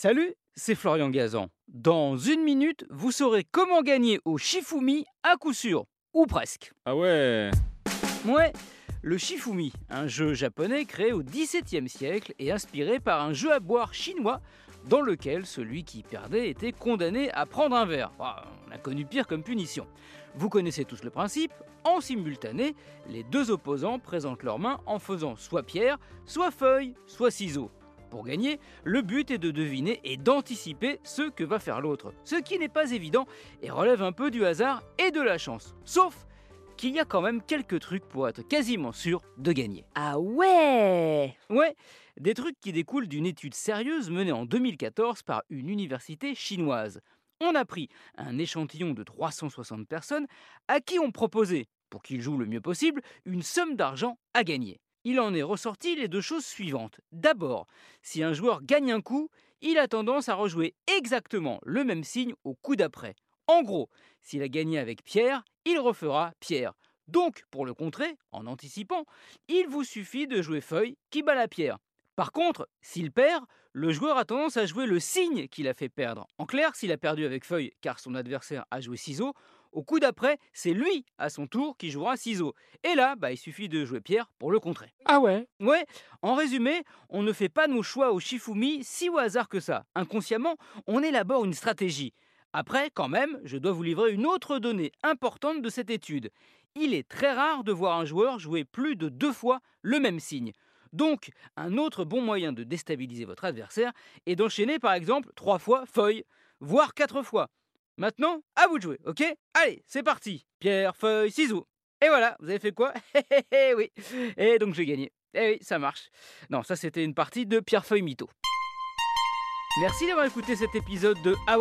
Salut, c'est Florian Gazan. Dans une minute, vous saurez comment gagner au Shifumi à coup sûr. Ou presque. Ah ouais Ouais, le Shifumi, un jeu japonais créé au XVIIe siècle et inspiré par un jeu à boire chinois dans lequel celui qui perdait était condamné à prendre un verre. Ah, on a connu pire comme punition. Vous connaissez tous le principe, en simultané, les deux opposants présentent leurs mains en faisant soit pierre, soit feuille, soit ciseaux. Pour gagner, le but est de deviner et d'anticiper ce que va faire l'autre, ce qui n'est pas évident et relève un peu du hasard et de la chance. Sauf qu'il y a quand même quelques trucs pour être quasiment sûr de gagner. Ah ouais Ouais, des trucs qui découlent d'une étude sérieuse menée en 2014 par une université chinoise. On a pris un échantillon de 360 personnes à qui on proposait, pour qu'ils jouent le mieux possible, une somme d'argent à gagner. Il en est ressorti les deux choses suivantes. D'abord, si un joueur gagne un coup, il a tendance à rejouer exactement le même signe au coup d'après. En gros, s'il a gagné avec Pierre, il refera Pierre. Donc, pour le contrer, en anticipant, il vous suffit de jouer feuille qui bat la pierre. Par contre, s'il perd, le joueur a tendance à jouer le signe qu'il a fait perdre. En clair, s'il a perdu avec feuille car son adversaire a joué ciseaux, au coup d'après, c'est lui, à son tour, qui jouera ciseaux. Et là, bah, il suffit de jouer pierre pour le contrer. Ah ouais Ouais, en résumé, on ne fait pas nos choix au Shifumi si au hasard que ça. Inconsciemment, on élabore une stratégie. Après, quand même, je dois vous livrer une autre donnée importante de cette étude. Il est très rare de voir un joueur jouer plus de deux fois le même signe. Donc, un autre bon moyen de déstabiliser votre adversaire est d'enchaîner par exemple trois fois feuille, voire quatre fois. Maintenant, à vous de jouer, ok? Allez, c'est parti Pierre, feuille, ciseaux. Et voilà, vous avez fait quoi? Eh oui Et donc j'ai gagné. Eh oui, ça marche. Non, ça c'était une partie de Pierre, feuille, mytho. Merci d'avoir écouté cet épisode de Ah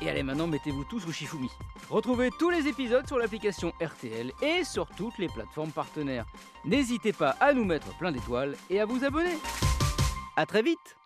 Et allez maintenant mettez-vous tous au Shifumi. Retrouvez tous les épisodes sur l'application RTL et sur toutes les plateformes partenaires. N'hésitez pas à nous mettre plein d'étoiles et à vous abonner. A très vite